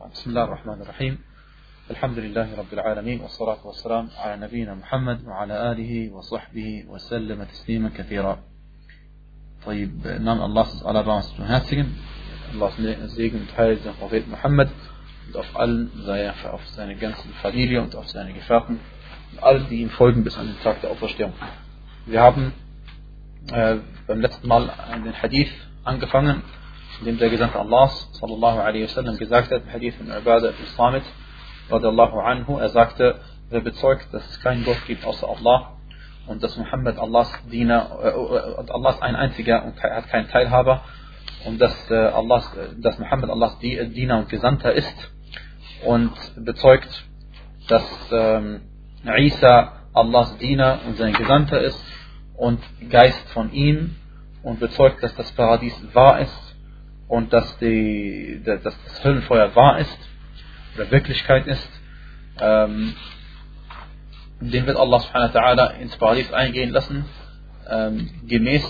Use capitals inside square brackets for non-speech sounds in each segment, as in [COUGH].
بسم الله الرحمن الرحيم. الحمد لله رب العالمين والصلاة والسلام على نبينا محمد وعلى آله وصحبه وسلم تسليما كثيرا. طيب نعم الله سبحانه وتعالى رمز تهاتين الله سبحانه وتعالى زيجن تهاتين زيجن تهاتين محمد auf allen seiner für auf seine ganze Familie und auf seine Gefährten und all die ihm folgen bis an den Tag der Auferstehung. Wir haben äh, beim letzten Mal den Hadith angefangen, in dem der Gesandte Allahs sallallahu alaihi wasallam gesagt hat, im Hadith von Ibadah al-Samit radiallahu anhu, er sagte, wer bezeugt, dass es keinen Gott gibt außer Allah und dass Muhammad Allahs Diener äh, und Allah ein einziger und hat keinen Teilhaber und dass, äh, Allahs, dass Muhammad Allahs Diener und Gesandter ist und bezeugt, dass ähm, Isa Allahs Diener und sein Gesandter ist und Geist von ihm und bezeugt, dass das Paradies wahr ist und dass, die, dass das Höllenfeuer wahr ist oder Wirklichkeit ist, ähm, den wird Allah subhanahu wa ta'ala ins Paradies eingehen lassen, ähm, gemäß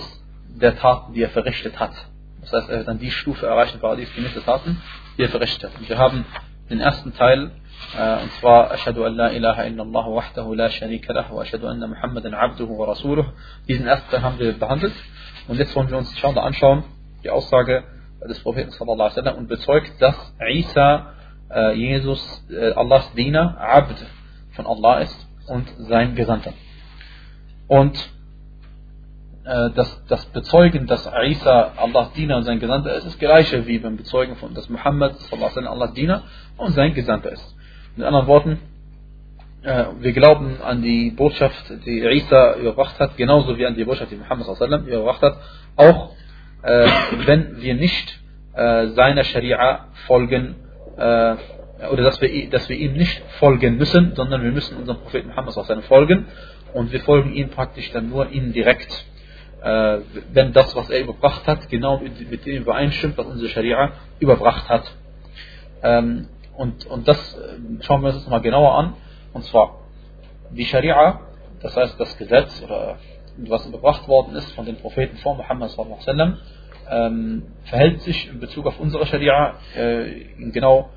der Taten, die er verrichtet hat. Das heißt, er wird dann die Stufe erreichen, Paradies gemäß der Taten, die er verrichtet hat. Und wir haben den ersten Teil, äh, und zwar Ashadu an la ilaha illallah wahdahu la sharika lahu ashadu anna Muhammadan abduhu wa rasuluh. Diesen ersten Teil haben wir behandelt. Und jetzt wollen wir uns inshallah anschauen, die Aussage des Propheten sallallahu alaihi und bezeugt, dass Isa, äh, Jesus, äh, Allahs Diener, Abd von Allah ist und sein Gesandter. Und äh, das, das Bezeugen, dass Isa Allahs Diener und sein Gesandter ist, ist das gleiche wie beim Bezeugen von, dass Muhammad Allahs Diener und sein Gesandter ist. Mit anderen Worten, äh, wir glauben an die Botschaft, die Isa überbracht hat, genauso wie an die Botschaft, die Muhammad überbracht hat, auch äh, wenn wir nicht äh, seiner Scharia folgen, äh, oder dass wir, dass wir ihm nicht folgen müssen, sondern wir müssen unserem Propheten Muhammad folgen und wir folgen ihm praktisch dann nur indirekt äh, wenn das, was er überbracht hat, genau mit dem übereinstimmt, was unsere Scharia überbracht hat. Ähm, und, und das äh, schauen wir uns jetzt mal genauer an. Und zwar die Scharia, das heißt das Gesetz oder was überbracht worden ist von den Propheten vor Muhammad sallam, ähm, verhält sich in Bezug auf unsere Scharia äh, genau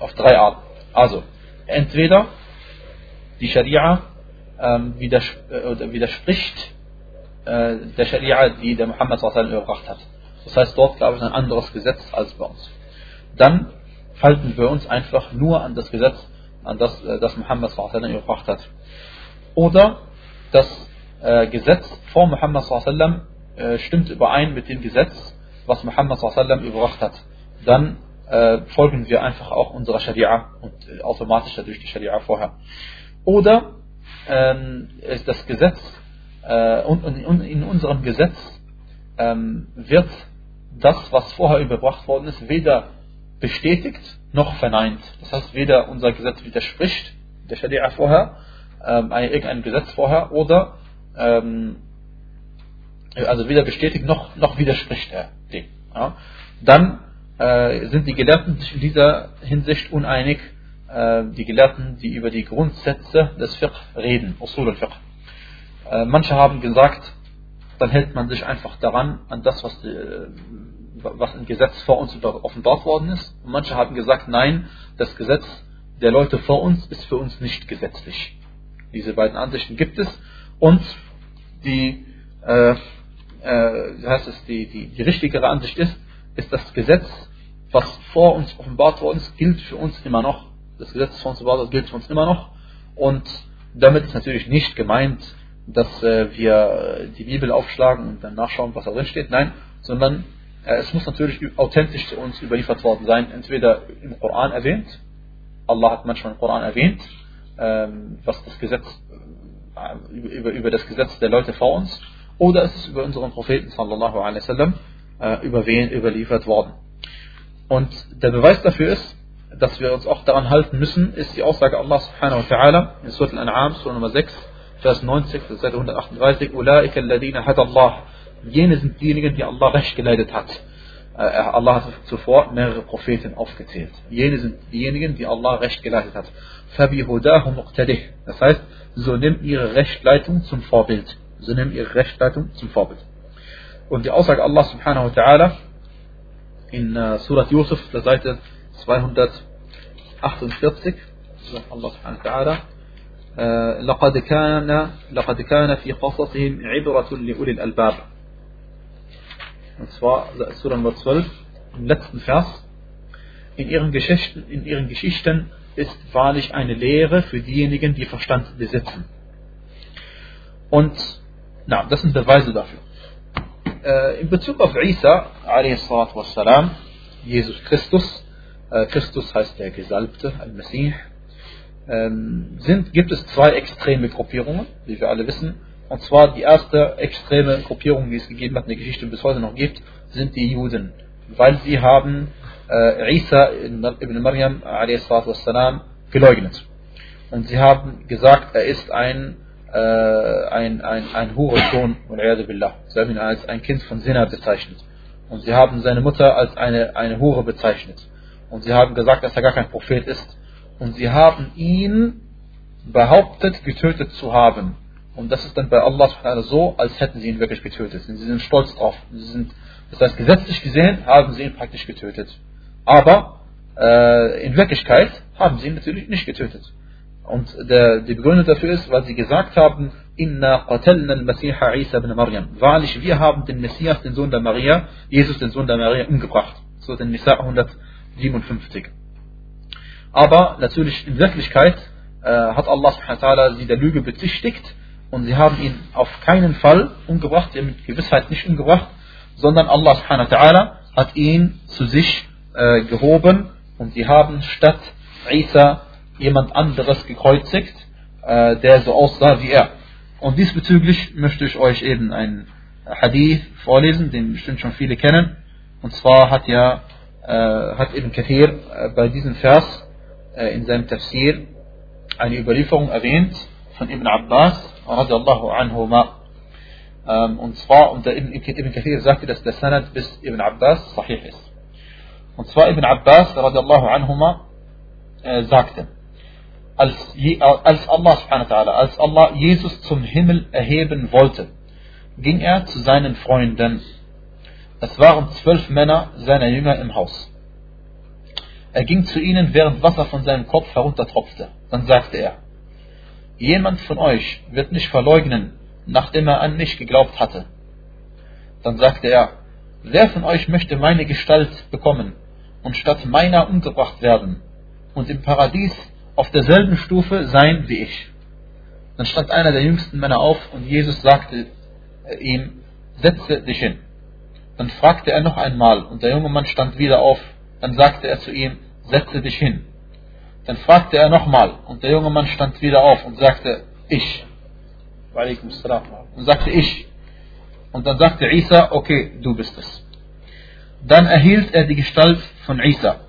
auf drei Arten. Also entweder die Scharia ähm, widers äh, widerspricht äh, der Scharia, die der Muhammad überbracht hat. Das heißt, dort gab es ein anderes Gesetz als bei uns. Dann halten wir uns einfach nur an das Gesetz, an das, äh, das Muhammad überbracht hat. Oder das äh, Gesetz vor Muhammad äh, stimmt überein mit dem Gesetz, was Muhammad überbracht hat. Dann äh, folgen wir einfach auch unserer Scharia und äh, automatisch durch die Scharia vorher. Oder ähm, das Gesetz äh, und, und, in unserem Gesetz ähm, wird das, was vorher überbracht worden ist, weder bestätigt noch verneint. Das heißt, weder unser Gesetz widerspricht der Scharia vorher, ähm, irgendeinem Gesetz vorher, oder ähm, also weder bestätigt noch, noch widerspricht er dem. Ja. Dann äh, sind die Gelehrten in dieser Hinsicht uneinig, äh, die Gelehrten, die über die Grundsätze des Fiqh reden, Usul al-Fiqh. Äh, manche haben gesagt, dann hält man sich einfach daran, an das, was, äh, was im Gesetz vor uns offenbart worden ist. Und manche haben gesagt, nein, das Gesetz der Leute vor uns ist für uns nicht gesetzlich. Diese beiden Ansichten gibt es. Und die, äh, äh, heißt es, die, die, die richtigere Ansicht ist, ist das Gesetz, was vor uns offenbart worden ist, gilt für uns immer noch. Das Gesetz, uns offenbart gilt für uns immer noch. Und damit ist natürlich nicht gemeint, dass äh, wir die Bibel aufschlagen und dann nachschauen, was da drin steht. Nein, sondern äh, es muss natürlich authentisch zu uns überliefert worden sein. Entweder im Koran erwähnt, Allah hat manchmal im Koran erwähnt, ähm, was das Gesetz äh, über, über das Gesetz der Leute vor uns, oder es ist über unseren Propheten sallallahu alaihi wasallam äh, überliefert worden. Und der Beweis dafür ist, dass wir uns auch daran halten müssen, ist die Aussage Allah subhanahu wa ta'ala in Surah Al-An'am, Surah Nummer 6, Vers 90, Seite 138, Ulaika alladhina Allah. Jene sind diejenigen, die Allah recht geleitet hat. Äh, Allah hat zuvor mehrere Propheten aufgezählt. Jene sind diejenigen, die Allah recht geleitet hat. Das heißt, so nimm ihre Rechtleitung zum Vorbild. So nimm ihre Rechtleitung zum Vorbild. Und die Aussage Allah subhanahu wa ta'ala in uh, Surat Yusuf, der Seite 200 48 sagt Allah subhanahu wa ta'ala لقد كان لقد كان في قصصهم عبرة لأولي الألباب und zwar Surah Nummer 12 im letzten Vers in ihren Geschichten in ihren Geschichten ist wahrlich eine Lehre für diejenigen die Verstand besitzen und na, das sind Beweise dafür äh, in Bezug auf Isa wassalam, Jesus Christus äh, Christus heißt der Gesalbte Al-Messih ähm, gibt es zwei extreme Gruppierungen, wie wir alle wissen. Und zwar die erste extreme Gruppierung, die es gegeben hat in der Geschichte und bis heute noch gibt, sind die Juden. Weil sie haben äh, Isa ibn Maryam wassalam, geleugnet. Und sie haben gesagt, er ist ein, ein, ein, ein Hurensohn, sie haben ihn als ein Kind von Sinna bezeichnet. Und sie haben seine Mutter als eine, eine Hure bezeichnet. Und sie haben gesagt, dass er gar kein Prophet ist und sie haben ihn behauptet, getötet zu haben. Und das ist dann bei Allah so, als hätten sie ihn wirklich getötet. Und sie sind stolz drauf. Sie sind, das heißt, gesetzlich gesehen haben sie ihn praktisch getötet. Aber äh, in Wirklichkeit haben sie ihn natürlich nicht getötet. Und der, die Begründung dafür ist, weil sie gesagt haben, Inna qatalna al-Masiha Isa ibn Maryam. Wahrlich, wir haben den Messias, den Sohn der Maria, Jesus, den Sohn der Maria, umgebracht. So den Nisa 157. Aber natürlich in Wirklichkeit äh, hat Allah sie der Lüge bezichtigt und sie haben ihn auf keinen Fall umgebracht, sie haben mit Gewissheit nicht umgebracht, sondern Allah hat ihn zu sich äh, gehoben und sie haben statt Isa jemand anderes gekreuzigt, äh, der so aussah wie er. Und diesbezüglich möchte ich euch eben einen Hadith vorlesen, den bestimmt schon viele kennen. Und zwar hat ja äh, hat Ibn Kathir äh, bei diesem Vers äh, in seinem Tafsir eine Überlieferung erwähnt von Ibn Abbas radiallahu anhuma. Ähm, und zwar, und der Ibn, Ibn Kathir sagte, dass der Sanad bis Ibn Abbas sahih ist. Und zwar Ibn Abbas radiallahu anhuma äh, sagte, als, als Allah als Allah Jesus zum Himmel erheben wollte, ging er zu seinen Freunden. Es waren zwölf Männer seiner Jünger im Haus. Er ging zu ihnen, während Wasser von seinem Kopf heruntertropfte. Dann sagte er, jemand von euch wird mich verleugnen, nachdem er an mich geglaubt hatte. Dann sagte er, wer von euch möchte meine Gestalt bekommen und statt meiner umgebracht werden und im Paradies auf derselben Stufe sein wie ich? Dann stand einer der jüngsten Männer auf und Jesus sagte ihm, setze dich hin. Dann fragte er noch einmal und der junge Mann stand wieder auf dann sagte er zu ihm, setze dich hin. Dann fragte er nochmal und der junge Mann stand wieder auf und sagte, ich. Und sagte ich. Und dann sagte Isa, okay, du bist es. Dann erhielt er die Gestalt von Isa.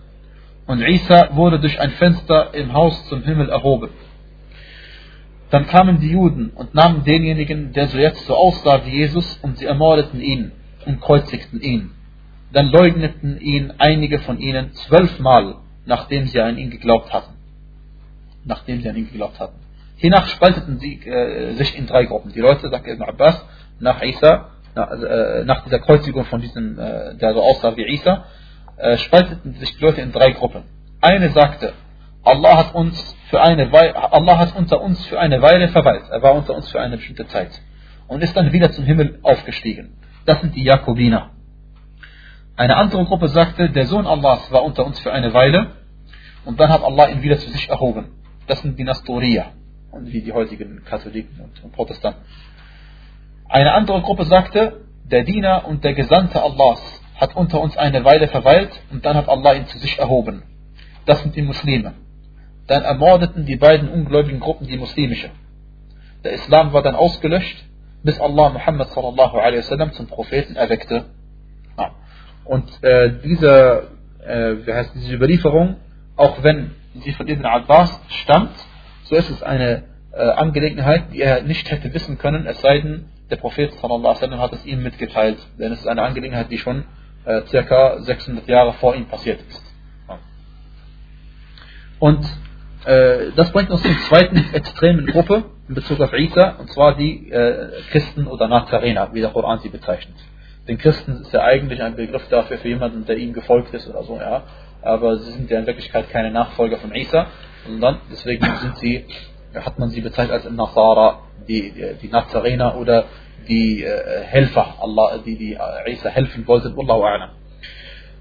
Und Isa wurde durch ein Fenster im Haus zum Himmel erhoben. Dann kamen die Juden und nahmen denjenigen, der so jetzt so aussah wie Jesus, und sie ermordeten ihn und kreuzigten ihn. Dann leugneten ihn einige von ihnen zwölfmal, nachdem sie an ihn geglaubt hatten. Nachdem sie an ihn geglaubt hatten. Hiernach spalteten sie äh, sich in drei Gruppen. Die Leute, sagt Ibn Abbas, nach Isa, nach, äh, nach dieser Kreuzigung von diesem, äh, der so aussah wie Isa, äh, spalteten sich die Leute in drei Gruppen. Eine sagte, Allah hat uns für eine Weile, Allah hat unter uns für eine Weile verweilt. Er war unter uns für eine bestimmte Zeit. Und ist dann wieder zum Himmel aufgestiegen. Das sind die Jakobiner. Eine andere Gruppe sagte, der Sohn Allahs war unter uns für eine Weile und dann hat Allah ihn wieder zu sich erhoben. Das sind die Nastoria und wie die heutigen Katholiken und Protestanten. Eine andere Gruppe sagte, der Diener und der Gesandte Allahs hat unter uns eine Weile verweilt und dann hat Allah ihn zu sich erhoben. Das sind die Muslime. Dann ermordeten die beiden ungläubigen Gruppen die muslimische. Der Islam war dann ausgelöscht, bis Allah Muhammad sallallahu alaihi wasallam zum Propheten erweckte und äh, diese, äh, wie heißt diese Überlieferung, auch wenn sie von Ibn Abbas stammt, so ist es eine äh, Angelegenheit, die er nicht hätte wissen können, es sei denn, der Prophet sallam, hat es ihm mitgeteilt. Denn es ist eine Angelegenheit, die schon äh, circa 600 Jahre vor ihm passiert ist. Und äh, das bringt uns zur zweiten [LAUGHS] extremen Gruppe in Bezug auf Isa, und zwar die äh, Christen oder Nazarener, wie der Koran sie bezeichnet den Christen ist ja eigentlich ein Begriff dafür für jemanden, der ihm gefolgt ist oder so, ja. aber sie sind ja in Wirklichkeit keine Nachfolger von Isa, sondern deswegen sind sie, hat man sie bezeichnet als Nasara, die, die Nazarener oder die äh, Helfer, Allah, die, die äh, Isa helfen wollten, Wallahu a'lam.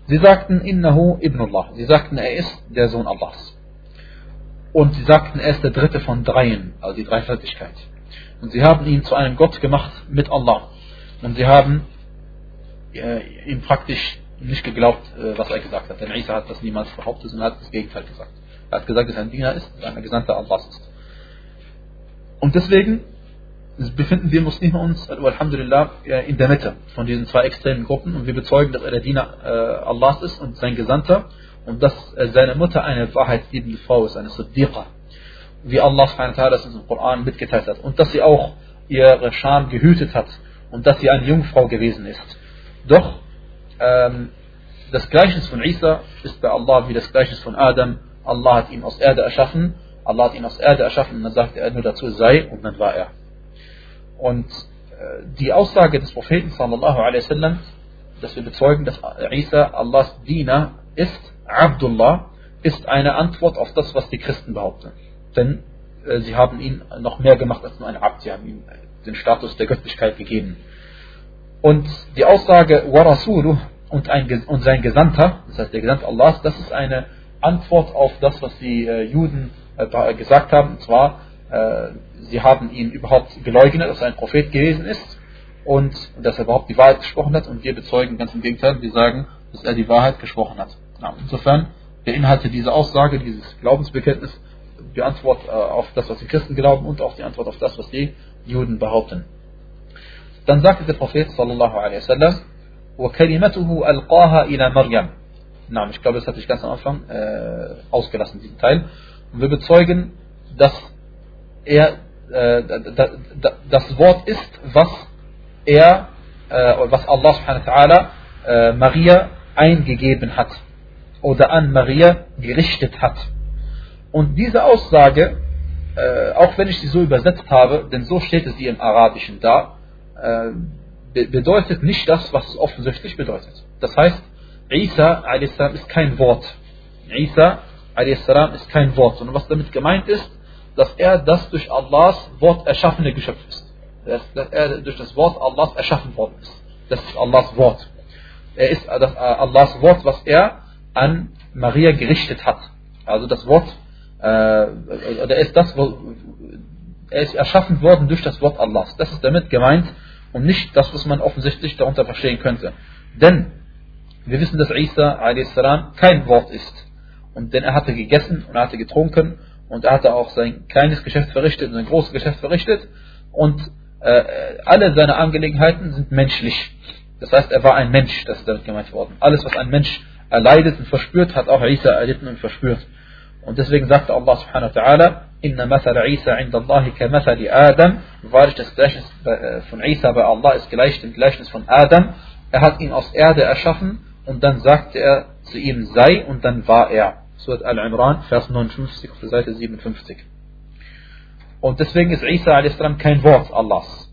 Sie sagten, Innahu ibnullah. Sie sagten, er ist der Sohn Allahs. Und sie sagten, er ist der dritte von dreien, also die Dreifaltigkeit. Und sie haben ihn zu einem Gott gemacht mit Allah. Und sie haben äh, ihm praktisch nicht geglaubt, äh, was er gesagt hat. Denn Isa hat das niemals behauptet, sondern hat das Gegenteil gesagt. Er hat gesagt, dass er ein Diener ist, ein Gesandter Allahs ist. Und deswegen befinden wir Muslime uns, Alhamdulillah, in der Mitte von diesen zwei extremen Gruppen und wir bezeugen, dass er der Diener äh, Allahs ist und sein Gesandter und dass seine Mutter eine wahrheitsliebende Frau ist, eine Siddiqa, wie Allah das in dem Koran mitgeteilt hat und dass sie auch ihre Scham gehütet hat und dass sie eine Jungfrau gewesen ist. Doch ähm, das Gleichnis von Isa ist bei Allah wie das Gleichnis von Adam. Allah hat ihn aus Erde erschaffen, Allah hat ihn aus Erde erschaffen und dann sagte er nur dazu sei und dann war er. Und äh, die Aussage des Propheten sallallahu alaihi wasallam, dass wir bezeugen, dass Isa Allahs Diener ist, Abdullah, ist eine Antwort auf das, was die Christen behaupten. Denn äh, sie haben ihn noch mehr gemacht als nur ein Abd, sie haben ihm den Status der Göttlichkeit gegeben. Und die Aussage Warasulu und, und sein Gesandter, das heißt der Gesandte Allahs, das ist eine Antwort auf das, was die äh, Juden gesagt haben, und zwar, äh, sie haben ihn überhaupt geleugnet, dass er ein Prophet gewesen ist und dass er überhaupt die Wahrheit gesprochen hat und wir bezeugen ganz im Gegenteil, wir sagen, dass er die Wahrheit gesprochen hat. Ja, insofern beinhaltet diese Aussage, dieses Glaubensbekenntnis die Antwort äh, auf das, was die Christen glauben und auch die Antwort auf das, was die Juden behaupten. Dann sagte der Prophet sallallahu alaihi wasallam, وَكَلِمَتُهُ أَلْقَاهَا إِلَى مَرْيَمْ Nein, ich glaube, das hatte ich ganz am Anfang äh, ausgelassen, diesen Teil. Wir bezeugen, dass er äh, das Wort ist, was er, äh, was Allah subhanahu wa ta'ala äh, Maria eingegeben hat oder an Maria gerichtet hat. Und diese Aussage, äh, auch wenn ich sie so übersetzt habe, denn so steht es hier im Arabischen da, äh, bedeutet nicht das, was es offensichtlich bedeutet. Das heißt, Isa ist kein Wort. Isa ist kein Wort, sondern was damit gemeint ist, dass er das durch Allahs Wort erschaffene Geschöpf ist. Dass, er durch das Wort Allahs erschaffen worden ist. Das ist Allahs Wort. Er ist das äh, Allahs Wort, was er an Maria gerichtet hat. Also das Wort, äh, oder ist das, er ist erschaffen worden durch das Wort Allahs. Das ist damit gemeint und nicht das, was man offensichtlich darunter verstehen könnte. Denn wir wissen, dass Isa a.s. kein Wort ist. Und denn er hatte gegessen und er hatte getrunken und er hatte auch sein kleines Geschäft verrichtet und sein großes Geschäft verrichtet und äh, alle seine Angelegenheiten sind menschlich. Das heißt, er war ein Mensch, das ist damit gemeint worden. Alles, was ein Mensch erleidet und verspürt, hat auch Isa erlitten und verspürt. Und deswegen sagte Allah subhanahu wa ta'ala, Inna mathal Isa inda Allahi ka mathali Adam. Wahrlich das Gleichnis äh, von Isa bei Allah ist gleich dem Gleichnis von Adam. Er hat ihn aus Erde erschaffen und dann sagte er zu ihm sei und dann war er. Surat Al-Imran, Vers 59 auf der Seite 57. Und deswegen ist Isa a.s. kein Wort Allahs.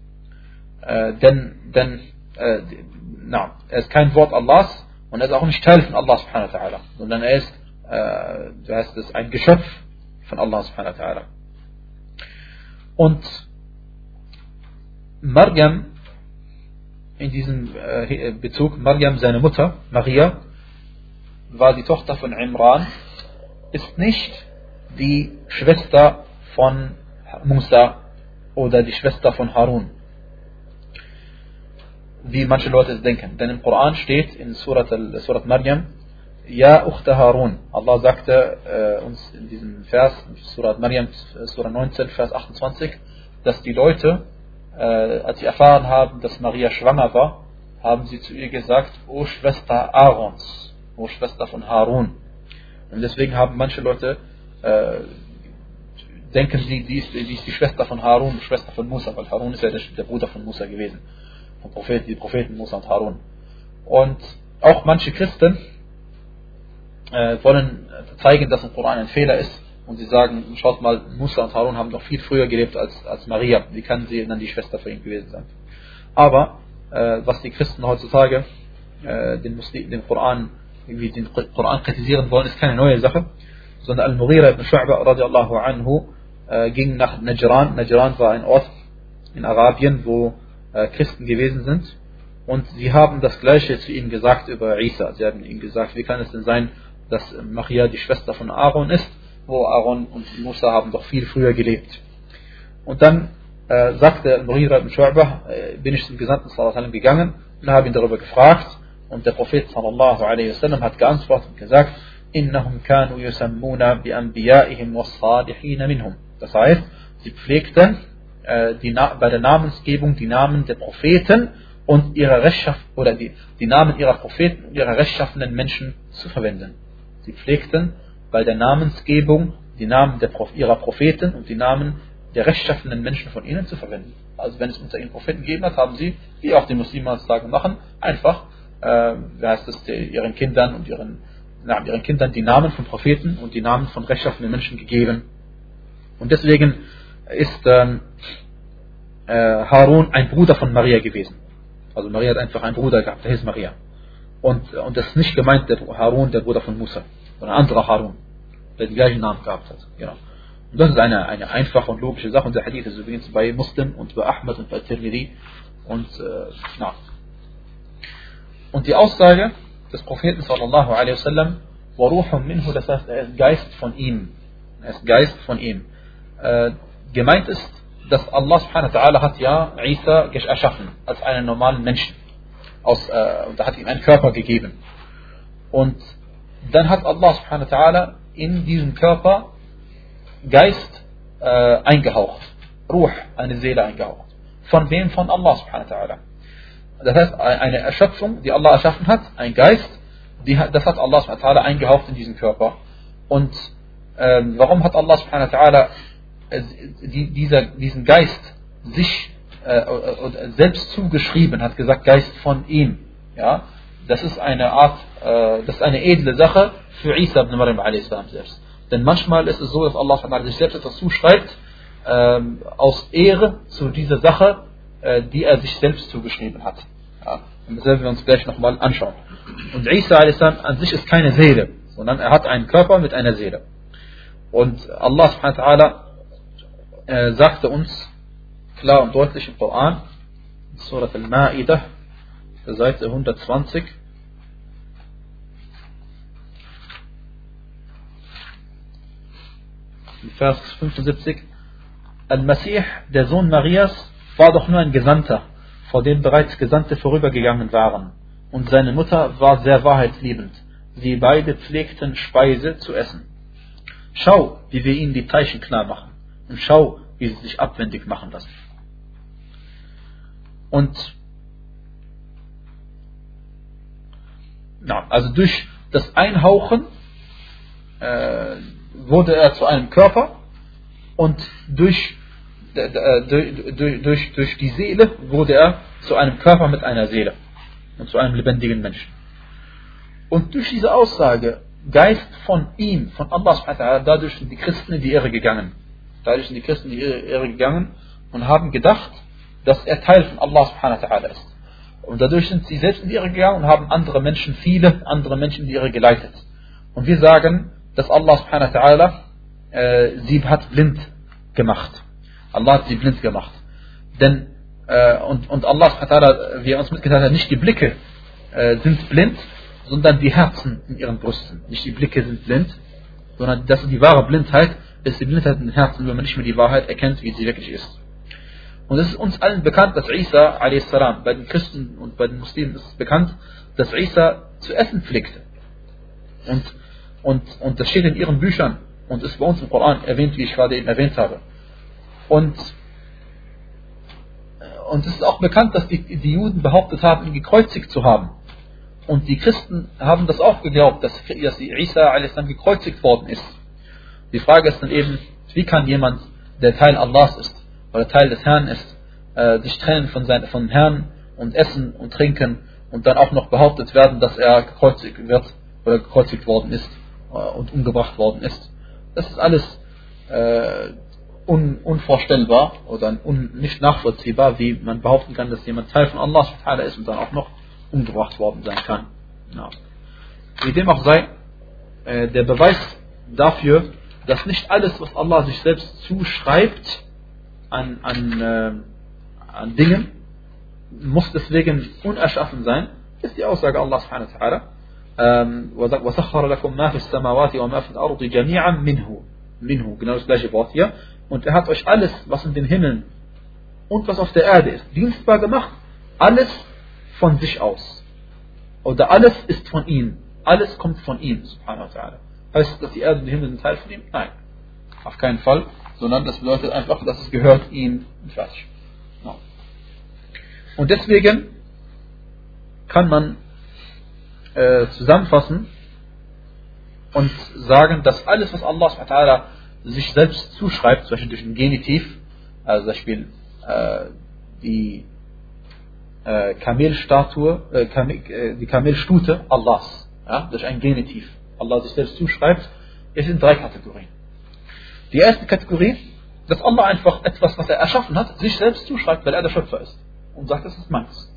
Äh, denn denn äh, na, er ist kein Wort Allahs und er ist auch nicht Teil von Allah subhanahu wa ta'ala, sondern er ist äh, du heißt es, ein Geschöpf von Allah subhanahu wa ta'ala. Und Maryam, in diesem äh, Bezug, Maryam, seine Mutter, Maria, war die Tochter von Imran, ist nicht die Schwester von Musa oder die Schwester von Harun, wie manche Leute es denken. Denn im Koran steht in Surat, Surat Maryam, Ja Ukhta Harun. Allah sagte äh, uns in diesem Vers, Surat Maryam, Surah 19, Vers 28, dass die Leute, äh, als sie erfahren haben, dass Maria schwanger war, haben sie zu ihr gesagt, O Schwester Aarons, O Schwester von Harun. Und deswegen haben manche Leute, äh, denken sie, die ist, die ist, die Schwester von Harun, die Schwester von Musa, weil Harun ist ja der, der Bruder von Musa gewesen, vom Prophet, die Propheten Musa und Harun. Und auch manche Christen, äh, wollen zeigen, dass im Koran ein Fehler ist und sie sagen, schaut mal, Musa und Harun haben noch viel früher gelebt als, als Maria. Wie kann sie dann die Schwester von ihm gewesen sein? Aber äh, was die Christen heutzutage äh, den, Muslim, den Koran irgendwie den Koran kritisieren wollen, ist keine neue Sache, sondern Al-Mughira ibn Shu'ba radiallahu anhu äh, ging nach Najran. Najran war ein Ort in Arabien, wo äh, Christen gewesen sind. Und sie haben das Gleiche zu ihm gesagt über Isa. Sie haben ihm gesagt, wie kann es denn sein, dass Maria die Schwester von Aaron ist, wo Aaron und Musa haben doch viel früher gelebt. Und dann äh, sagte Mughira ibn Shu'bah, äh, bin ich zum Gesandten gegangen und habe ihn darüber gefragt. Und der Prophet sallallahu alaihi wasallam hat geantwortet und gesagt, innahum kanu yusammuna bi anbiya'ihim was minhum. Das heißt, sie pflegten äh, die, bei der Namensgebung die Namen der Propheten und ihrer Rechtschaff oder die, die Namen ihrer Propheten und ihrer rechtschaffenden Menschen zu verwenden. Sie pflegten bei der Namensgebung die Namen der, ihrer Propheten und die Namen der rechtschaffenden Menschen von ihnen zu verwenden. Also wenn es unter ihnen Propheten gegeben hat, haben sie, wie auch die Muslime heutzutage machen, einfach, äh, wie heißt es, ihren Kindern und ihren, na, ihren Kindern die Namen von Propheten und die Namen von rechtschaffenden Menschen gegeben. Und deswegen ist ähm, äh, Harun ein Bruder von Maria gewesen. Also Maria hat einfach einen Bruder gehabt, der hieß Maria. Und, und das ist nicht gemeint der Harun, der Bruder von Musa, sondern ein anderer Harun, der die gleichen Namen gehabt hat. Genau. Und das ist eine, eine einfache und logische Sache. Und der Hadith ist übrigens bei Muslim und bei Ahmad und bei Tirmidhi. Und, äh, na. Und die Aussage des Propheten sallallahu alaihi wasallam, Waruhum minhu, das heißt, er ist Geist von ihm. Er ist Geist von ihm. Äh, gemeint ist, dass Allah subhanahu wa ta'ala hat ja Isa erschaffen als einen normalen Menschen. Aus, äh, und er hat ihm einen Körper gegeben. Und dann hat Allah subhanahu wa ta'ala in diesen Körper Geist äh, eingehaucht. Ruh, eine Seele eingehaucht. Von wem? Von Allah subhanahu wa ta'ala. Das heißt, eine Erschöpfung, die Allah erschaffen hat, ein Geist, die, das hat Allah subhanahu eingehaucht in diesen Körper. Und ähm, warum hat Allah subhanahu äh, die, dieser, diesen Geist sich äh, äh, selbst zugeschrieben, hat gesagt, Geist von ihm. Ja? Das ist eine Art, äh, das ist eine edle Sache für Isa ibn Maryam selbst. Denn manchmal ist es so, dass Allah sich selbst etwas zuschreibt, äh, aus Ehre zu dieser Sache, äh, die er sich selbst zugeschrieben hat. Ja? Das werden wir uns gleich nochmal anschauen. Und Isa an sich ist keine Seele, sondern er hat einen Körper mit einer Seele. Und Allah subhanahu äh, sagte uns klar und deutlich im Koran, Surat al-Ma'idah, Seite 120, Vers 75, Al-Masih, der Sohn Marias, war doch nur ein Gesandter, vor dem bereits Gesandte vorübergegangen waren. Und seine Mutter war sehr wahrheitsliebend. Sie beide pflegten Speise zu essen. Schau, wie wir ihnen die Zeichen klar machen und schau, wie sie sich abwendig machen lassen. Und ja, also durch das Einhauchen äh, wurde er zu einem Körper und durch, durch, durch, durch die Seele wurde er zu einem Körper mit einer Seele und zu einem lebendigen Menschen. Und durch diese Aussage, Geist von ihm, von Allah, dadurch sind die Christen in die Irre gegangen. Dadurch sind die Christen in die Irre gegangen und haben gedacht, dass er Teil von Allah ist. Und dadurch sind sie selbst in die Irre gegangen und haben andere Menschen, viele andere Menschen in die Irre geleitet. Und wir sagen, dass Allah subhanahu wa ta'ala äh, sie hat blind gemacht. Allah hat sie blind gemacht. Denn, äh, und, und Allah wie er uns mitgeteilt hat, nicht die Blicke äh, sind blind, sondern die Herzen in ihren Brüsten. Nicht die Blicke sind blind, sondern das ist die wahre Blindheit, ist die Blindheit im Herzen, wenn man nicht mehr die Wahrheit erkennt, wie sie wirklich ist. Und es ist uns allen bekannt, dass Isa a.s. bei den Christen und bei den Muslimen ist es bekannt, dass Isa zu essen pflegte. Und, und, und das steht in ihren Büchern und ist bei uns im Koran erwähnt, wie ich gerade eben erwähnt habe. Und, und es ist auch bekannt, dass die, die Juden behauptet haben, ihn gekreuzigt zu haben. Und die Christen haben das auch geglaubt, dass, dass Isa a.s. gekreuzigt worden ist. Die Frage ist dann eben, wie kann jemand, der Teil Allahs ist oder Teil des Herrn ist, äh, sich trennen von, sein, von Herrn und essen und trinken und dann auch noch behauptet werden, dass er gekreuzigt wird oder gekreuzigt worden ist äh, und umgebracht worden ist. Das ist alles äh, un, unvorstellbar oder un, nicht nachvollziehbar, wie man behaupten kann, dass jemand Teil von Allah ist und dann auch noch umgebracht worden sein kann. Ja. Wie dem auch sei, äh, der Beweis dafür, dass nicht alles, was Allah sich selbst zuschreibt an, an, äh, an Dingen, muss deswegen unerschaffen sein, ist die Aussage Allah subhanahu wa ta'ala. وسخر لكم ما في السماوات وما في الأرض جميعا منه منه genau das gleiche Wort hier und er hat euch alles was in den Himmeln und was auf der Erde ist dienstbar gemacht. Alles von sich aus. Oder alles ist von ihm. Alles kommt von ihm subhanahu wa ta'ala. Heißt dass die Erde und die Himmel sind Teil von ihm? Nein. Auf keinen Fall. Sondern das bedeutet einfach dass es gehört ihm. Fertig und deswegen kann man äh, zusammenfassen und sagen, dass alles, was Allah sich selbst zuschreibt, zum Beispiel durch ein Genitiv, also zum Beispiel äh, die äh, Kamelstatue, äh, Kamel, äh, die Kamelstute Allahs, ja, durch ein Genitiv, Allah sich selbst zuschreibt, ist in drei Kategorien. Die erste Kategorie, dass Allah einfach etwas, was er erschaffen hat, sich selbst zuschreibt, weil er der Schöpfer ist und sagt, das ist meins.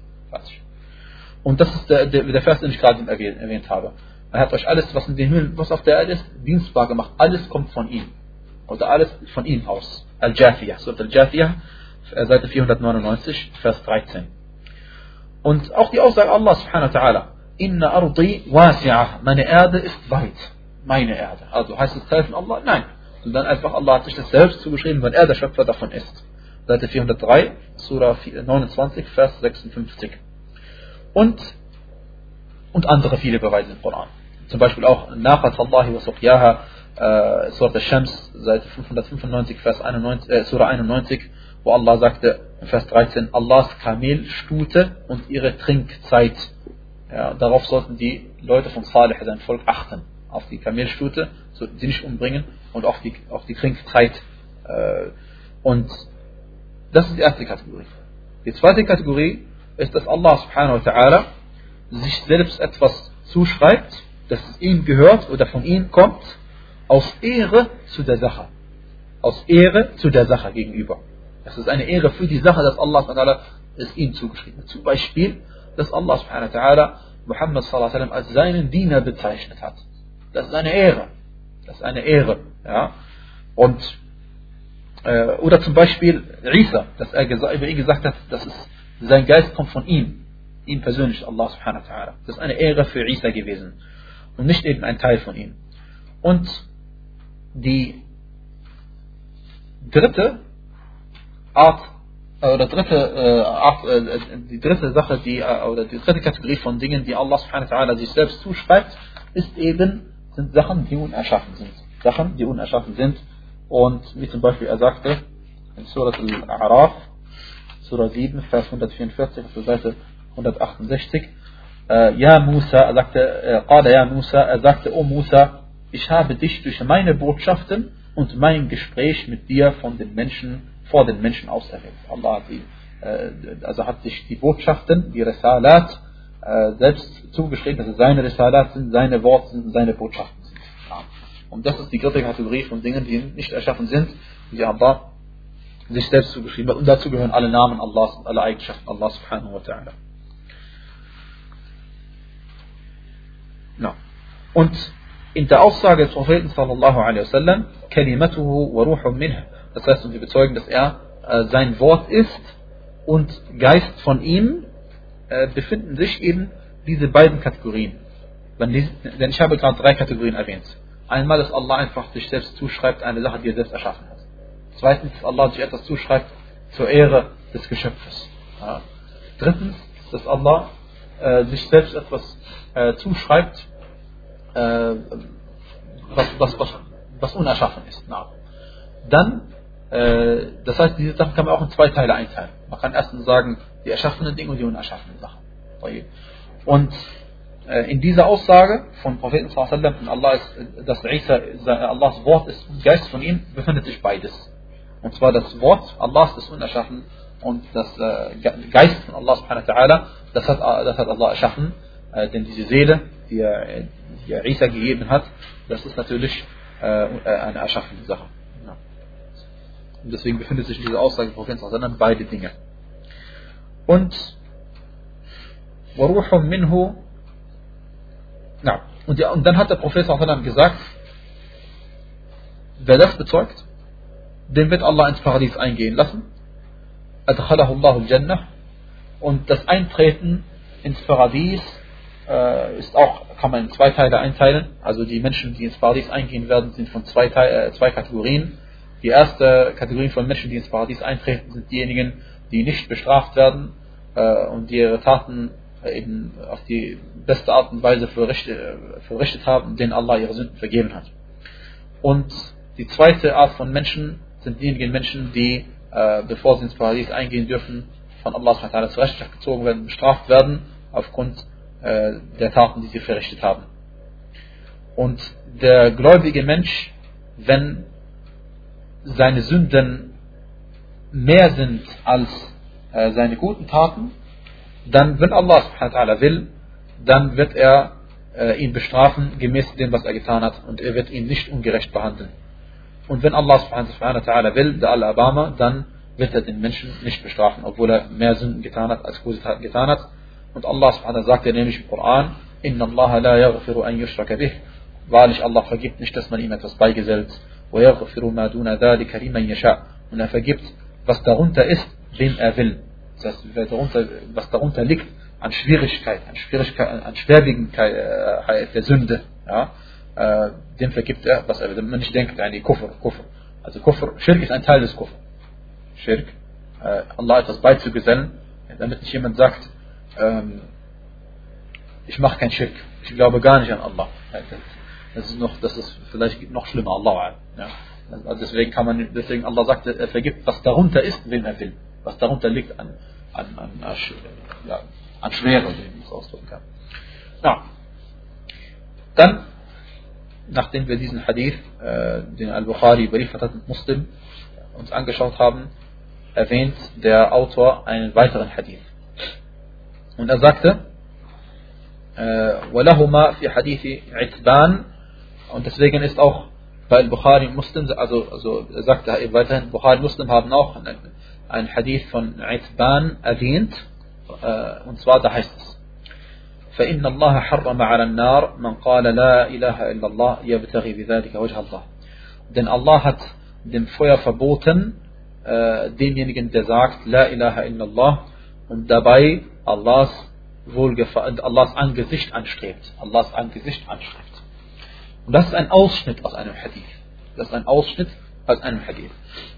Und das ist der, der, der Vers, den ich gerade erwähnt, erwähnt habe. Er hat euch alles, was in den Himmel, was auf der Erde ist, dienstbar gemacht. Alles kommt von ihm. Oder alles von ihm aus. Al-Jafiyah. Surat Al-Jafiyah, Seite 499, Vers 13. Und auch die Aussage Allah subhanahu wa ta'ala. Inna ardi wasi'ah. Meine Erde ist weit. Meine Erde. Also heißt es Teil Allah? Nein. Und dann einfach Allah hat sich das selbst zugeschrieben, weil er der Schöpfer davon ist. Seite 403, Surah 29, Vers 56. Und, und andere viele Beweise im Koran. Zum Beispiel auch Naqat Allahi wa Suqyaha, äh, Surah Al-Shams, Seite 595, Vers 91, äh, Surah 91, wo Allah sagte, Vers 13, Allahs Kamelstute und ihre Trinkzeit. Ja, darauf sollten die Leute von Salih, sein Volk, achten. Auf die Kamelstute, sie nicht umbringen und auf die, auf die Trinkzeit. Äh, und das ist die erste Kategorie. Die zweite Kategorie ist, dass Allah subhanahu wa ta'ala sich selbst etwas zuschreibt, dass es ihm gehört oder von ihm kommt, aus Ehre zu der Sache. Aus Ehre zu der Sache gegenüber. Das ist eine Ehre für die Sache, dass Allah es ihm zugeschrieben hat. Zum Beispiel, dass Allah subhanahu wa ta'ala Muhammad als seinen Diener bezeichnet hat. Das ist eine Ehre. Das ist eine Ehre. Ja? Und äh, oder zum Beispiel Isa, dass er über ihn gesagt hat, dass es, sein Geist kommt von ihm, ihm persönlich, Allah subhanahu wa ta'ala. Das ist eine Ehre für Isa gewesen und nicht eben ein Teil von ihm. Und die dritte Art äh, oder dritte äh, Art, äh, die dritte Sache, die oder die dritte Kategorie von Dingen, die Allah subhanahu wa sich selbst zuschreibt, ist eben sind Sachen, die unerschaffen sind. Sachen, die unerschaffen sind und wie zum Beispiel er sagte in Surat Al-A'raf, Surah 7, Vers 144 auf der Seite 168, äh, Ja Musa, er sagte, äh, Ja Musa, er sagte, O Musa, ich habe dich durch meine Botschaften und mein Gespräch mit dir von den Menschen, vor den Menschen auserwählt. Allah hat die, äh, also hat sich die Botschaften, die Risalat, äh, selbst zugeschrieben, dass es seine Risalat sind, seine Worte sind, seine Botschaften sind. Und das ist die dritte Kategorie von Dingen, die nicht erschaffen sind, die Allah sich selbst zugeschrieben hat. Und dazu gehören alle Namen Allahs und alle Eigenschaften Allah subhanahu wa ta'ala. No. Und in der Aussage des Propheten sallallahu alaihi wasallam, kalimatuhu wa ruhum minh. Das heißt, und wir bezeugen, dass er äh, sein Wort ist und Geist von ihm, äh, befinden sich eben diese beiden Kategorien. Denn ich habe gerade drei Kategorien erwähnt. Einmal, dass Allah einfach sich selbst zuschreibt, eine Sache, die er selbst erschaffen hat. Zweitens, dass Allah sich etwas zuschreibt zur Ehre des Geschöpfes. Ja. Drittens, dass Allah äh, sich selbst etwas äh, zuschreibt, äh, was, was, was, was unerschaffen ist. Na. Dann, äh, das heißt, diese Sachen kann man auch in zwei Teile einteilen. Man kann erstens sagen, die erschaffenen Dinge und die unerschaffenen Sachen. Und äh, in dieser Aussage von Propheten sallam, Allah ist, dass Isa Allahs Wort ist Geist von ihm, befindet sich beides. Und zwar das Wort Allahs ist unerschaffen und das äh, Geist von Allah subhanahu wa ta'ala, das hat, das hat Allah erschaffen. Äh, denn diese Seele, die er, die er Isa gegeben hat, das ist natürlich eine erschaffene Sache. Und deswegen befindet sich in dieser Aussage von Propheten sallam beide Dinge. Und وروح منه نعم Und, ja, und dann hat der Prophet gesagt, wer das bezeugt, den wird Allah ins Paradies eingehen lassen. Adkhalahu Allahu Jannah. Und das Eintreten ins Paradies äh, ist auch, kann man in zwei Teile einteilen. Also die Menschen, die ins Paradies eingehen werden, sind von zwei, äh, zwei Kategorien. Die erste Kategorie von Menschen, die ins Paradies eintreten, sind diejenigen, die nicht bestraft werden äh, und die ihre Taten äh, eben auf die beste Art und Weise verrichtet, äh, verrichtet haben, denen Allah ihre Sünden vergeben hat. Und die zweite Art von Menschen sind diejenigen Menschen, die, äh, bevor sie ins Paradies eingehen dürfen, von Allah zur Rechenschaft gezogen werden, bestraft werden aufgrund äh, der Taten, die sie verrichtet haben. Und der gläubige Mensch, wenn seine Sünden mehr sind als äh, seine guten Taten, dann, wenn Allah will, dann wird er äh, ihn bestrafen gemäß dem, was er getan hat und er wird ihn nicht ungerecht behandeln. Und wenn Allah will, der Al-Abama, dann wird er den Menschen nicht bestrafen, obwohl er mehr Sünden getan hat, als gute Taten getan hat. Und Allah subhanahu sagte nämlich im Koran, Inna Allah la yaghfiru an yushraka bih. Wahrlich, Allah vergibt nicht, dass man ihm etwas beigesellt. Wa yaghfiru ma duna dhalika liman yasha. Und er vergibt, was darunter ist, wem er will. Das heißt, was darunter liegt an Schwierigkeit, an, Schwierigkeit, an Schwerwiegendkeit äh, der Sünde, ja, äh, dem vergibt er, was er will. Man nicht denkt an die Kufr, Kufr. Also Kufr, Schirk ist ein Teil des Kufr. Schirk, äh, Allah etwas beizugesellen, damit nicht jemand sagt, ähm, ich mache kein Schirk, ich glaube gar nicht an Allah. Das ist noch, das ist vielleicht noch schlimmer, Allah. Ja. Also deswegen kann man, deswegen Allah sagt, er vergibt, was darunter ist, wen er will, was darunter liegt an, an, an, ja, an Schwere, wie man es ausdrücken kann. Ja. Dann, nachdem wir diesen Hadith, äh, den Al-Bukhari überliefert hat mit Muslim, uns angeschaut haben, erwähnt der Autor einen weiteren Hadith. Und er sagte, ولهما في حديث عتبان und deswegen ist auch bei Bukhari und Muslim, also, also er sagt weiterhin, Bukhari und Muslim haben auch ein Hadith von Itban erwähnt, äh, und zwar da heißt es, فإن الله حرم على النار من قال لا إله إلا الله يبتغي بذلك وجه الله. Denn Allah hat dem Feuer verboten, äh, demjenigen, der sagt, La ilaha illallah, und dabei Allahs Allahs Angesicht anstrebt. Allahs Angesicht anstrebt. Und das ist ein Ausschnitt aus einem Hadith. Das ist ein Ausschnitt aus einem Hadith,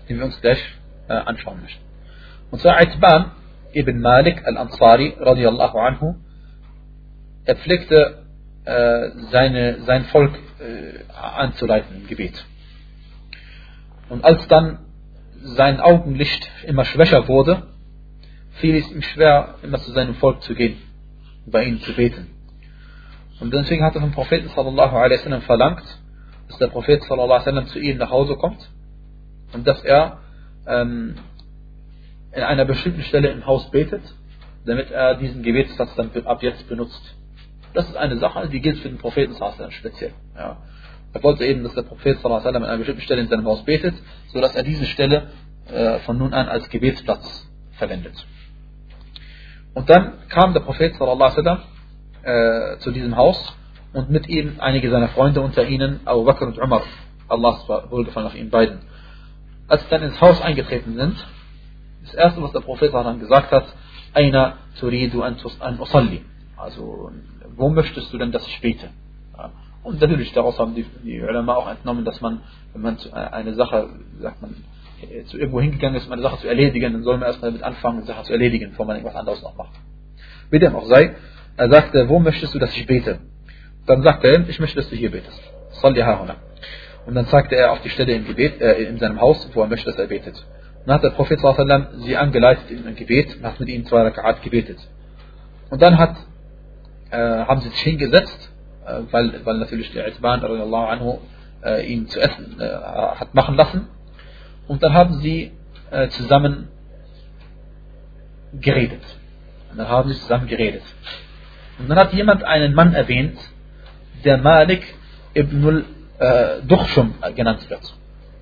den wir uns gleich äh, anschauen möchten. Und zwar Aitban ibn Malik al-Ansari radiallahu anhu, er pflegte äh, seine, sein Volk äh, anzuleiten im Gebet. Und als dann sein Augenlicht immer schwächer wurde, fiel es ihm schwer, immer zu seinem Volk zu gehen, bei ihnen zu beten. Und deswegen hat er vom Propheten sallallahu alaihi wasallam verlangt, dass der Prophet sallallahu alaihi wasallam zu ihm nach Hause kommt und dass er ähm, in einer bestimmten Stelle im Haus betet, damit er diesen Gebetsplatz dann ab jetzt benutzt. Das ist eine Sache, die gilt für den Propheten sallallahu alaihi wasallam speziell. Ja. Er wollte eben, dass der Prophet sallallahu alaihi wasallam an einer bestimmten Stelle in seinem Haus betet, sodass er diese Stelle äh, von nun an als Gebetsplatz verwendet. Und dann kam der Prophet sallallahu wasallam äh, zu diesem Haus und mit ihm einige seiner Freunde unter ihnen, Abu Bakr und Umar, Allah war wohlgefallen auf ihnen beiden. Als sie dann ins Haus eingetreten sind, das erste, was der Prophet dann gesagt hat, einer turidu an usalli. Also, wo möchtest du denn, dass ich bete? Und natürlich, daraus haben die, Ulama auch entnommen, dass man, wenn man eine Sache, sagt man, zu irgendwo hingegangen ist, um eine Sache zu erledigen, dann soll man erstmal damit anfangen, die Sache zu erledigen, bevor man irgendwas anderes noch macht. Wie dem auch sei, er sagte, wo möchtest du, dass ich bete? Dann sagte er, ich möchte, dass du hier betest. Und dann zeigte er auf die Stelle im Gebet, äh, in seinem Haus, wo er möchte, dass er betet. Dann hat der Prophet sie angeleitet in ein Gebet und hat mit ihnen zwei Raka'at gebetet. Und dann hat, äh, haben sie sich hingesetzt, äh, weil, weil natürlich der Itban anhu, äh, ihn zu essen äh, hat machen lassen. Und dann haben sie äh, zusammen geredet. Und dann haben sie zusammen geredet. Und dann hat jemand einen Mann erwähnt, der Malik ibn al-Dukhshum genannt wird.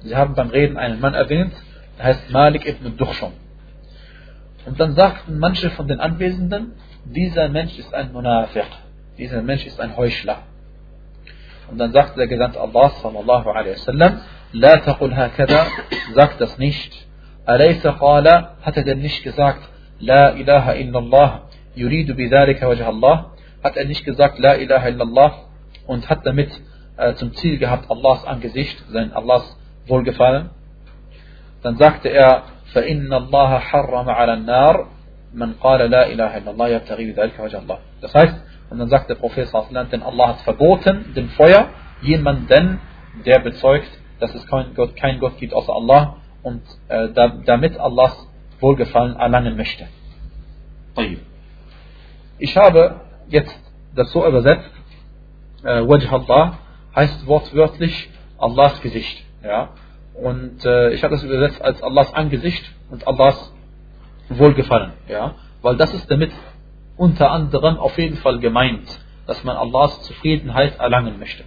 Sie haben beim Reden einen Mann erwähnt, der heißt Malik ibn Dukhshum. Und dann sagten manche von den Anwesenden, dieser Mensch ist ein Munafiq, dieser Mensch ist ein Heuchler. Und dann sagt der Gesandte Allah sallallahu alaihi wasallam, La taqul hakada, sagt das nicht. Alaysa qala, hat er denn nicht gesagt, La ilaha illallah, yuridu bidhalika wajh Allah? Hat er nicht gesagt, La ilaha illallah und hat damit äh, zum Ziel gehabt, Allahs Angesicht, sein Allahs Wohlgefallen? Dann sagte er, فإن الله حرم على النار من قال لا إله إلا الله يبتغي بذلك وجه الله. Das heißt, und dann sagt der Prophet denn Allah hat verboten dem Feuer jemanden, der bezeugt, dass es keinen Gott, kein Gott gibt außer Allah und äh, da, damit Allahs Wohlgefallen erlangen möchte. Ich habe jetzt das so übersetzt, äh, Wajh Allah heißt wortwörtlich Allahs Gesicht. Ja? Und äh, ich habe das übersetzt als Allahs Angesicht und Allahs Wohlgefallen. Ja? Weil das ist damit unter anderem auf jeden Fall gemeint, dass man Allahs Zufriedenheit erlangen möchte.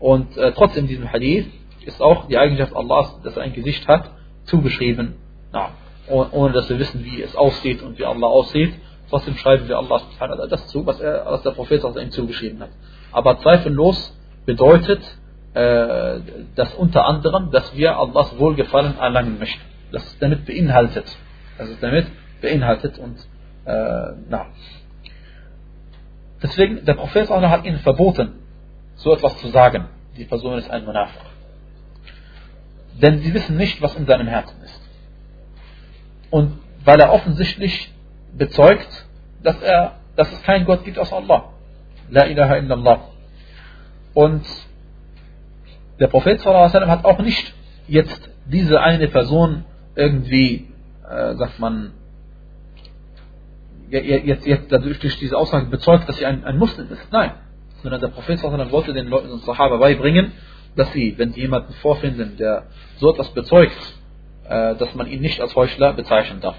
Und äh, trotzdem diesem Hadith ist auch die Eigenschaft Allahs, dass er ein Gesicht hat, zugeschrieben, na, ohne dass wir wissen, wie es aussieht und wie Allah aussieht. Trotzdem schreiben wir Allah das zu, was, er, was der Prophet ihm zugeschrieben hat. Aber zweifellos bedeutet äh, das unter anderem, dass wir Allahs Wohlgefallen erlangen möchten. Das ist damit beinhaltet. Das ist damit beinhaltet und äh, na. Deswegen, der Prophet hat ihnen verboten, so etwas zu sagen. Die Person ist ein Monarch. Denn sie wissen nicht, was in seinem Herzen ist. Und weil er offensichtlich bezeugt, dass, er, dass es keinen Gott gibt außer Allah. La ilaha illallah. Und der Prophet hat auch nicht jetzt diese eine Person irgendwie, äh, sagt man, jetzt, jetzt dadurch durch diese Aussage bezeugt, dass sie ein, ein Muslim ist. Nein. Sondern der Prophet wollte den Leuten und Sahaba beibringen, dass sie, wenn sie jemanden vorfinden, der so etwas bezeugt, äh, dass man ihn nicht als Heuchler bezeichnen darf.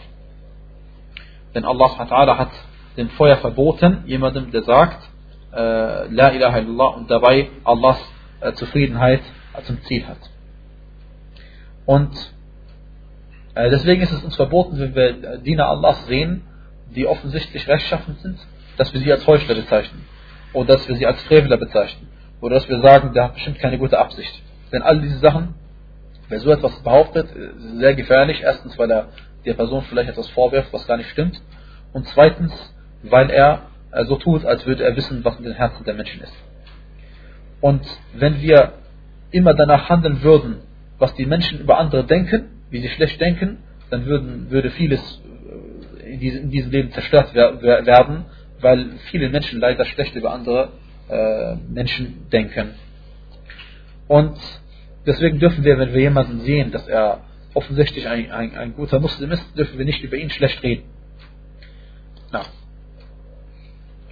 Denn Allah hat dem Feuer verboten, jemandem, der sagt, äh, La ilaha illallah und dabei Allahs äh, Zufriedenheit zum Ziel hat. Und deswegen ist es uns verboten, wenn wir Diener Allahs sehen, die offensichtlich rechtschaffend sind, dass wir sie als Heuchler bezeichnen. Oder dass wir sie als Freveler bezeichnen. Oder dass wir sagen, der hat bestimmt keine gute Absicht. Denn all diese Sachen, wer so etwas behauptet, ist sehr gefährlich. Erstens, weil er der Person vielleicht etwas vorwirft, was gar nicht stimmt. Und zweitens, weil er so tut, als würde er wissen, was in den Herzen der Menschen ist. Und wenn wir immer danach handeln würden, was die Menschen über andere denken, wie sie schlecht denken, dann würden, würde vieles diesem, in diesem Leben zerstört werden, weil viele Menschen leider schlecht über andere äh, Menschen denken. Und deswegen dürfen wir, wenn wir jemanden sehen, dass er offensichtlich ein, ein, ein guter Muslim ist, dürfen wir nicht über ihn schlecht reden. Na.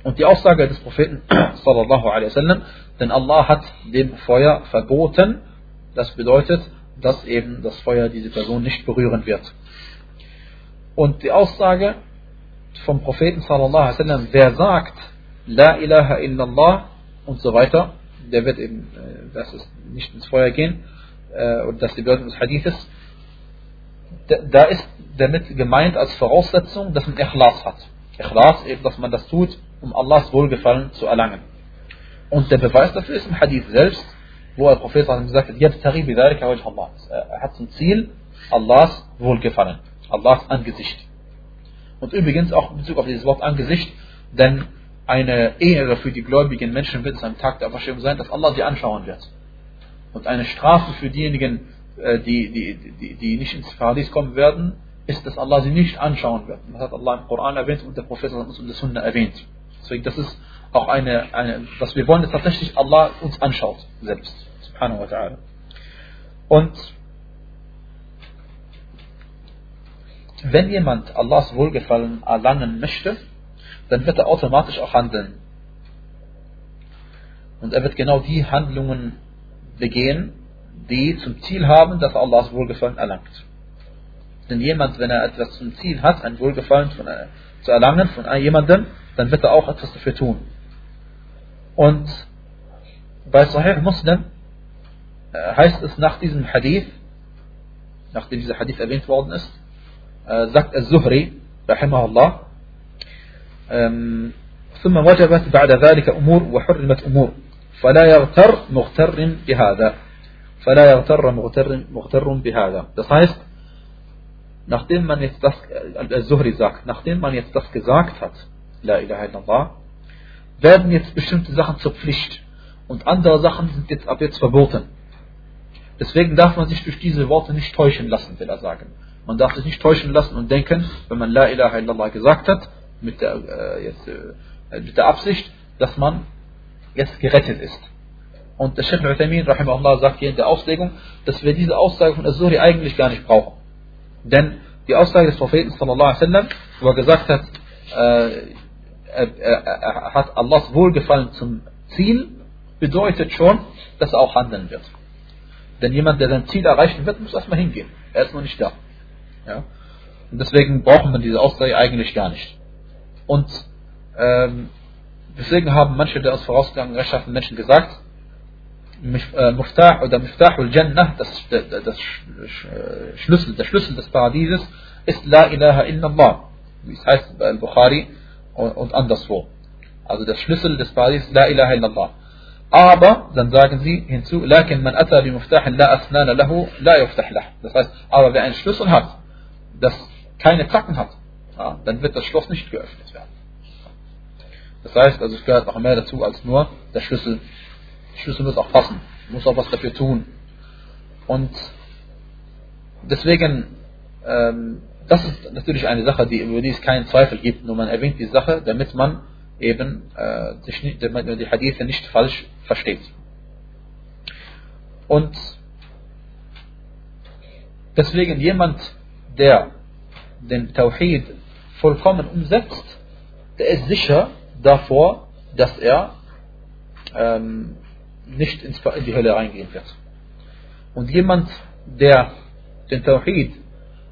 Und die Aussage des Propheten, [CLEARS THROAT] sallallahu alaihi wasallam, denn Allah hat dem Feuer verboten, das bedeutet, dass eben das Feuer diese Person nicht berühren wird. Und die Aussage vom Propheten sallallahu alaihi wer sagt La ilaha illallah und so weiter, der wird eben, äh, das ist nicht ins Feuer gehen, äh, und das ist die Bedeutung des Hadithes, da ist damit gemeint als Voraussetzung, dass man Ikhlas hat. Ikhlas, eben, dass man das tut, um Allahs Wohlgefallen zu erlangen. Und der Beweis dafür ist im Hadith selbst, wo der Prophet gesagt hat, er hat zum Ziel Allahs Wohlgefallen. Allahs Angesicht. Und übrigens auch in Bezug auf dieses Wort Angesicht, denn eine Ehre für die gläubigen Menschen wird es am Tag der Auferstehung sein, dass Allah sie anschauen wird. Und eine Strafe für diejenigen, äh, die, die, die, die nicht ins Paradies kommen werden, ist, dass Allah sie nicht anschauen wird. Das hat Allah im Koran erwähnt und der Prophet hat uns in der Sunna erwähnt. Deswegen, das ist auch eine, eine was wir wollen, dass tatsächlich Allah uns anschaut, selbst. Subhanahu wa ta'ala. Und wenn jemand Allahs Wohlgefallen erlangen möchte, dann wird er automatisch auch handeln. Und er wird genau die Handlungen begehen, die zum Ziel haben, dass er Allahs Wohlgefallen erlangt. Denn jemand, wenn er etwas zum Ziel hat, ein Wohlgefallen von, äh, zu erlangen von jemandem, dann wird er auch etwas dafür tun. Und bei Sahih Muslim äh, heißt es nach diesem Hadith, nachdem dieser Hadith erwähnt worden ist, sagt الزهري رحمه الله ثم وجبت بعد ذلك أمور وحرمت أمور فلا يغتر مغتر بهذا فلا يغتر مغتر, مغتر بهذا das heißt nachdem man jetzt das Al-Zuhri sagt nachdem man jetzt das gesagt hat La ilaha illallah werden jetzt bestimmte Sachen zur Pflicht und andere Sachen sind jetzt ab jetzt verboten deswegen darf man sich durch diese Worte nicht täuschen lassen will er sagen man darf sich nicht täuschen lassen und denken wenn man La ilaha illallah gesagt hat mit der, äh, jetzt, äh, mit der Absicht dass man jetzt gerettet ist und der Sheikh Al-Uthaymeen, rahimahullah, sagt hier in der Auslegung, dass wir diese Aussage von Azuri eigentlich gar nicht brauchen. Denn die Aussage des Propheten, sallallahu alaihi wasallam, wo er gesagt hat, äh, er, er, er, hat Allahs Wohlgefallen zum Ziel, bedeutet schon, dass er auch handeln wird. Denn jemand, der sein Ziel erreichen wird, muss erstmal hingehen. Er ist noch nicht da. Ja? Und deswegen brauchen wir diese Aussage eigentlich gar nicht. Und ähm, deswegen haben manche der aus vorausgegangenen rechtschaffenen Menschen gesagt, äh, Muftah oder Muftah al-Jannah, das, das, das äh, Schlüssel, der Schlüssel des Paradieses, ist La ilaha illallah, wie es heißt bei Al-Bukhari und, anderswo. Also der Schlüssel des Paradieses, La ilaha illallah. Aber, dann sagen sie hinzu, lakin man ata bi muftahin la asnana lahu, la yuftah lah. Das heißt, aber wer einen Schlüssel hat, das keine Zacken hat, ja, dann wird das Schloss nicht geöffnet werden. Das heißt, also es gehört noch mehr dazu als nur der Schlüssel Schlüssel muss auch passen, muss auch was dafür tun. Und deswegen, ähm, das ist natürlich eine Sache, die, über die es keinen Zweifel gibt, nur man erwähnt die Sache, damit man eben äh, die, damit die Hadithe nicht falsch versteht. Und deswegen jemand, der den Tawhid vollkommen umsetzt, der ist sicher davor, dass er ähm, nicht in die Hölle reingehen wird. Und jemand, der den Tawhid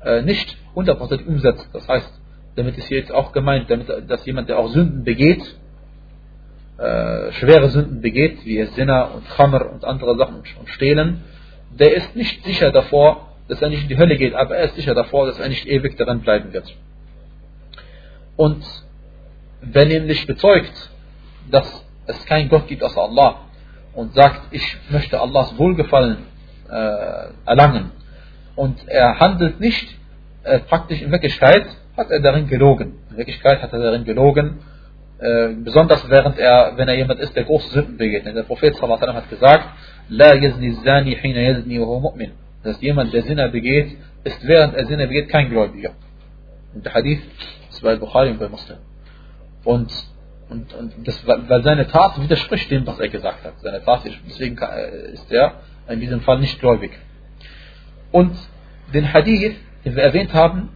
äh, nicht 100% umsetzt, das heißt, damit ist hier jetzt auch gemeint, damit, dass jemand, der auch Sünden begeht, äh, schwere Sünden begeht, wie Sinna und Khamr und andere Sachen und Stehlen, der ist nicht sicher davor, dass er nicht in die Hölle geht, aber er ist sicher davor, dass er nicht ewig daran bleiben wird. Und wer nämlich bezeugt, dass es keinen Gott gibt außer Allah und sagt, ich möchte Allahs Wohlgefallen äh, erlangen und er handelt nicht äh, praktisch in Wirklichkeit, hat er darin gelogen. In Wirklichkeit hat er darin gelogen, äh, besonders während er, wenn er jemand ist, der große Sünden begeht. Denn der Prophet hat gesagt, La yazni zani hina yazni wa. Dass jemand, der Sinne begeht, ist während er Sinne begeht kein Gläubiger. Und der Hadith ist bei Bukhari und bei Muslim. Und und, und das, weil seine Tat widerspricht dem, was er gesagt hat. Seine Tat, deswegen ist er in diesem Fall nicht gläubig. Und den Hadith, den wir erwähnt haben,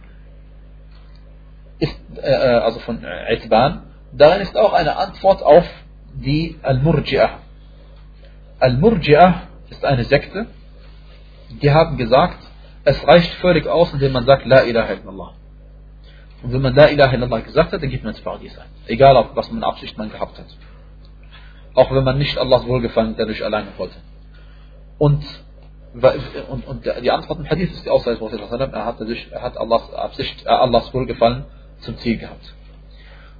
ist, äh, also von Itban, darin ist auch eine Antwort auf die Al-Murji'ah. Al-Murji'ah ist eine Sekte, die haben gesagt, es reicht völlig aus, indem man sagt, La ilaha illallah. Und wenn man La ilaha illallah gesagt hat, dann geht man ins Paradies ein. Egal, ob, was man Absicht man gehabt hat. Auch wenn man nicht Allahs Wohlgefallen dadurch alleine wollte. Und, und, und die Antwort im Hadith ist die Aussage des Propheten, er hat, dadurch, er hat Allahs, Absicht, äh, Allahs Wohlgefallen zum Ziel gehabt.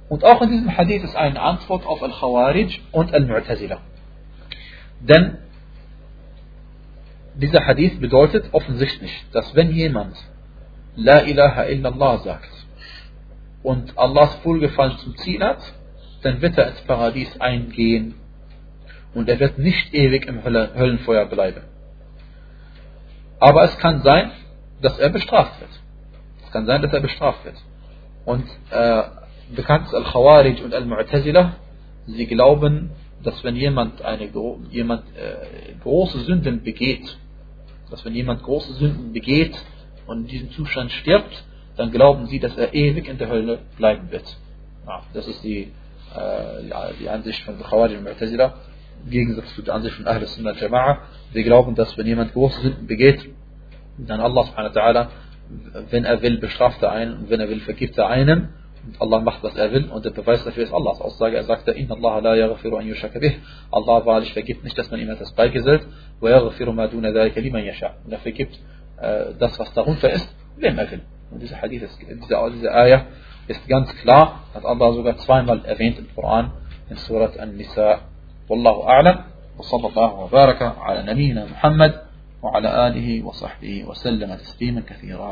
Und auch in diesem Hadith ist eine Antwort auf Al-Khawarij und Al-Mu'tazila. Denn dieser Hadith bedeutet offensichtlich, dass wenn jemand La ilaha illallah sagt und Allahs Wohlgefallen zum Ziel hat, dann wird er ins Paradies eingehen und er wird nicht ewig im Höllenfeuer bleiben. Aber es kann sein, dass er bestraft wird. Es kann sein, dass er bestraft wird. Und äh, bekannt ist Al-Khawarij und Al-Mu'tazila, sie glauben, dass wenn jemand eine jemand äh, große Sünden begeht, dass wenn jemand große Sünden begeht und in diesem Zustand stirbt, dann glauben sie, dass er ewig in der Hölle bleiben wird. Ja, das ist die, äh, die Ansicht von Khawarij und Mu'tazila, im Gegensatz zu der Ansicht von Ahl Sunnah Jama'a. Sie glauben, dass wenn jemand große Sünden begeht, dann Allah subhanahu wa ta'ala, wenn er will, bestraft er einen und wenn er will, vergibt er einen. Allah macht, was er will und der Beweis dafür ist Allahs Aussage. Er sagte, Inna Allah la yaghfiru an yushaka bih. Allah wahrlich vergibt nicht, dass man ihm etwas beigesellt. Wa yaghfiru ma duna dhalika liman yasha. Und er vergibt äh, das, was darunter ist, wem er will. Und dieser Hadith, ist, diese, diese Ayah ist ganz klar, hat Allah sogar zweimal erwähnt im Koran, in Surat An-Nisa. Wallahu a'lam. وصلى الله وبارك على نبينا محمد وعلى آله وصحبه وسلم تسليما كثيرا